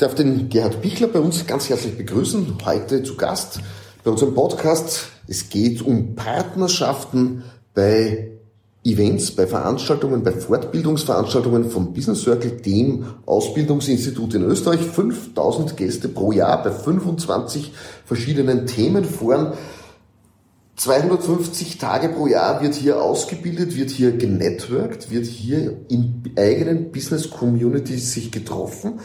darf den Gerhard Bichler bei uns ganz herzlich begrüßen. Heute zu Gast bei unserem Podcast. Es geht um Partnerschaften bei Events, bei Veranstaltungen, bei Fortbildungsveranstaltungen vom Business Circle, dem Ausbildungsinstitut in Österreich. 5000 Gäste pro Jahr bei 25 verschiedenen Themenforen. 250 Tage pro Jahr wird hier ausgebildet, wird hier genetworked, wird hier in eigenen Business Communities sich getroffen.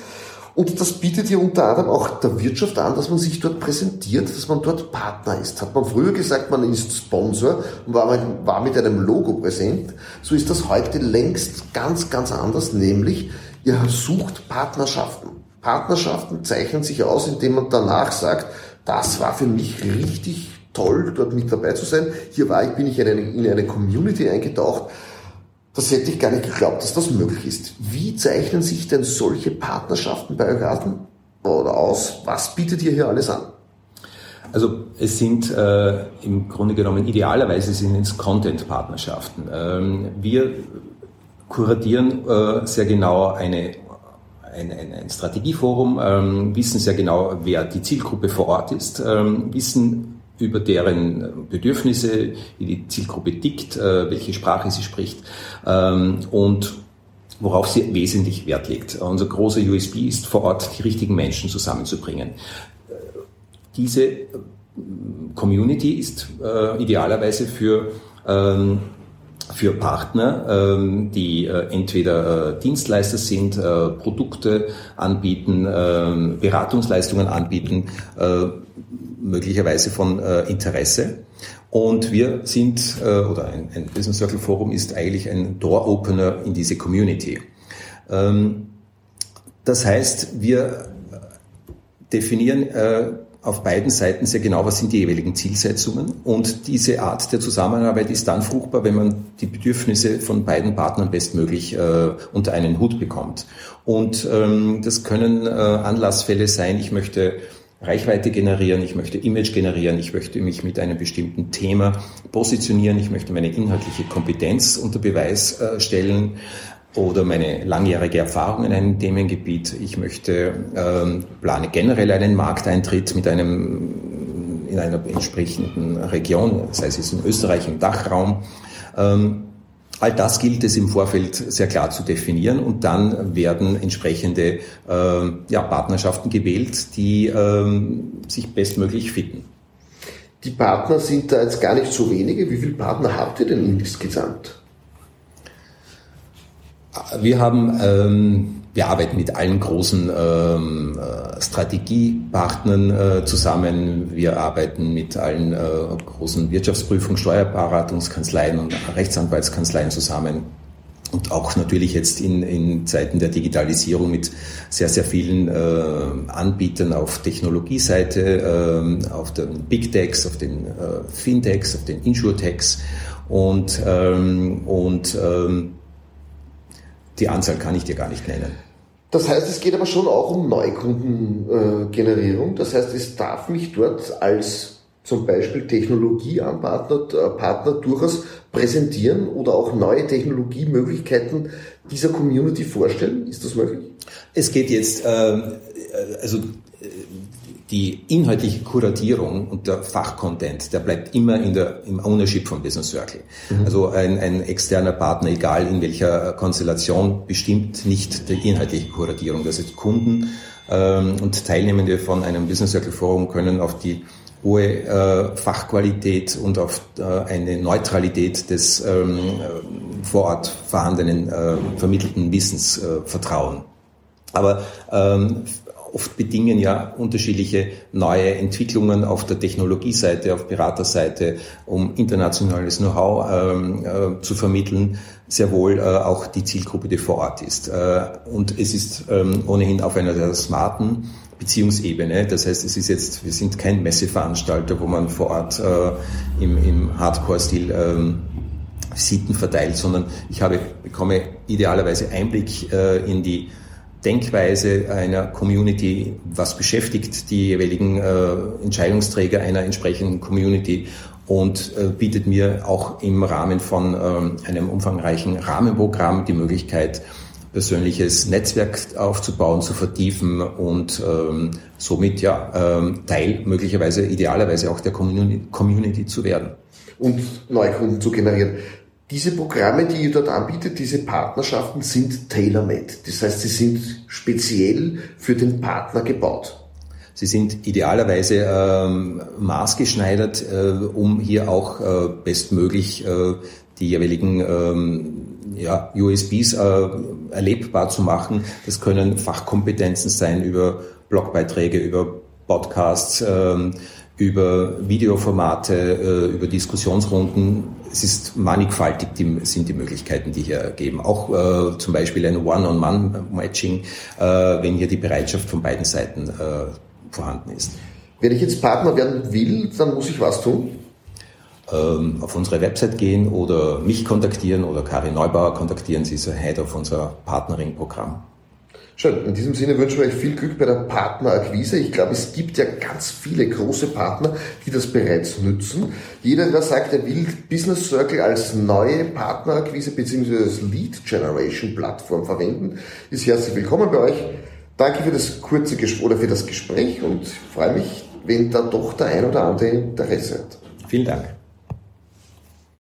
Und das bietet ja unter anderem auch der Wirtschaft an, dass man sich dort präsentiert, dass man dort Partner ist. Hat man früher gesagt, man ist Sponsor und war, mit einem Logo präsent. So ist das heute längst ganz, ganz anders, nämlich ihr sucht Partnerschaften. Partnerschaften zeichnen sich aus, indem man danach sagt, das war für mich richtig toll, dort mit dabei zu sein. Hier war ich, bin ich in eine, in eine Community eingetaucht. Das hätte ich gar nicht geglaubt, dass das möglich ist. Wie zeichnen sich denn solche Partnerschaften bei euch aus? Was bietet ihr hier alles an? Also es sind äh, im Grunde genommen idealerweise sind es Content-Partnerschaften. Ähm, wir kuratieren äh, sehr genau eine ein, ein, ein Strategieforum, ähm, wissen sehr genau, wer die Zielgruppe vor Ort ist, ähm, wissen über deren Bedürfnisse, wie die Zielgruppe tickt, äh, welche Sprache sie spricht ähm, und worauf sie wesentlich Wert legt. Unser großer USB ist vor Ort die richtigen Menschen zusammenzubringen. Diese Community ist äh, idealerweise für ähm, für Partner, ähm, die äh, entweder Dienstleister sind, Produkte anbieten, Beratungsleistungen anbieten, möglicherweise von äh, Interesse. Und wir sind, äh, oder ein, ein, Business Circle Forum ist eigentlich ein Door-Opener in diese Community. Ähm, das heißt, wir definieren äh, auf beiden Seiten sehr genau, was sind die jeweiligen Zielsetzungen. Und diese Art der Zusammenarbeit ist dann fruchtbar, wenn man die Bedürfnisse von beiden Partnern bestmöglich äh, unter einen Hut bekommt. Und ähm, das können äh, Anlassfälle sein, ich möchte Reichweite generieren, ich möchte Image generieren, ich möchte mich mit einem bestimmten Thema positionieren, ich möchte meine inhaltliche Kompetenz unter Beweis äh, stellen oder meine langjährige Erfahrung in einem Themengebiet. Ich möchte ähm, plane generell einen Markteintritt mit einem in einer entsprechenden Region, sei es in Österreich im Dachraum. Ähm, All das gilt es im Vorfeld sehr klar zu definieren und dann werden entsprechende äh, ja, Partnerschaften gewählt, die äh, sich bestmöglich fitten. Die Partner sind da jetzt gar nicht so wenige. Wie viele Partner habt ihr denn insgesamt? Wir haben ähm, wir arbeiten mit allen großen ähm, äh, Strategiepartnern äh, zusammen. Wir arbeiten mit allen äh, großen Wirtschaftsprüfungen, Steuerberatungskanzleien und Rechtsanwaltskanzleien zusammen. Und auch natürlich jetzt in, in Zeiten der Digitalisierung mit sehr, sehr vielen äh, Anbietern auf Technologieseite, äh, auf den Big Techs, auf den äh, Fintechs, auf den Insurtechs und, ähm, und ähm, die Anzahl kann ich dir gar nicht nennen. Das heißt, es geht aber schon auch um Neukundengenerierung. Das heißt, es darf mich dort als zum Beispiel Technologieanpartner äh, Partner durchaus präsentieren oder auch neue Technologiemöglichkeiten dieser Community vorstellen. Ist das möglich? Es geht jetzt, ähm, äh, also die inhaltliche Kuratierung und der Fachcontent, der bleibt immer in der, im Ownership von Business Circle. Mhm. Also ein, ein externer Partner, egal in welcher Konstellation, bestimmt nicht die inhaltliche Kuratierung. Das heißt, Kunden ähm, und Teilnehmende von einem Business Circle Forum können auf die hohe äh, Fachqualität und auf äh, eine Neutralität des ähm, vor Ort vorhandenen äh, vermittelten Wissens äh, vertrauen. Aber ähm, oft bedingen ja unterschiedliche neue Entwicklungen auf der Technologieseite, auf Beraterseite, um internationales Know-how ähm, äh, zu vermitteln, sehr wohl äh, auch die Zielgruppe, die vor Ort ist. Äh, und es ist ähm, ohnehin auf einer der smarten Beziehungsebene. Das heißt, es ist jetzt, wir sind kein Messeveranstalter, wo man vor Ort äh, im, im Hardcore-Stil ähm, Visiten verteilt, sondern ich habe, bekomme idealerweise Einblick äh, in die Denkweise einer Community, was beschäftigt die jeweiligen äh, Entscheidungsträger einer entsprechenden Community und äh, bietet mir auch im Rahmen von ähm, einem umfangreichen Rahmenprogramm die Möglichkeit, persönliches Netzwerk aufzubauen, zu vertiefen und ähm, somit ja ähm, Teil möglicherweise idealerweise auch der Community zu werden. Und Neukunden zu generieren. Diese Programme, die ihr dort anbietet, diese Partnerschaften sind tailor-made. Das heißt, sie sind speziell für den Partner gebaut. Sie sind idealerweise ähm, maßgeschneidert, äh, um hier auch äh, bestmöglich äh, die jeweiligen ähm, ja, USBs äh, erlebbar zu machen. Das können Fachkompetenzen sein über Blogbeiträge, über Podcasts, ähm, über Videoformate, äh, über Diskussionsrunden. Es ist mannigfaltig, die, sind die Möglichkeiten, die hier geben. Auch äh, zum Beispiel ein One-on-One-Matching, äh, wenn hier die Bereitschaft von beiden Seiten äh, vorhanden ist. Wenn ich jetzt Partner werden will, dann muss ich was tun? Ähm, auf unsere Website gehen oder mich kontaktieren oder Karin Neubauer kontaktieren. Sie ist Head of unser Partnering-Programm. Schön. In diesem Sinne wünschen wir euch viel Glück bei der Partnerakquise. Ich glaube, es gibt ja ganz viele große Partner, die das bereits nützen. Jeder, der sagt, er will Business Circle als neue Partnerakquise bzw. als Lead Generation Plattform verwenden, ist herzlich willkommen bei euch. Danke für das kurze Gespräch oder für das Gespräch und freue mich, wenn da doch der ein oder andere Interesse hat. Vielen Dank.